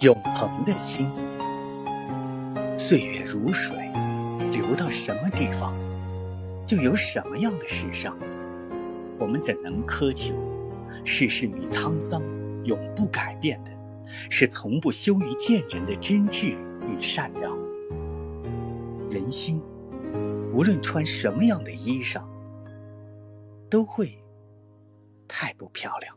永恒的心。岁月如水流到什么地方就有什么样的时尚。我们怎能苛求世事与沧桑永不改变的是从不羞于见人的真挚与善良。人心无论穿什么样的衣裳都会太不漂亮。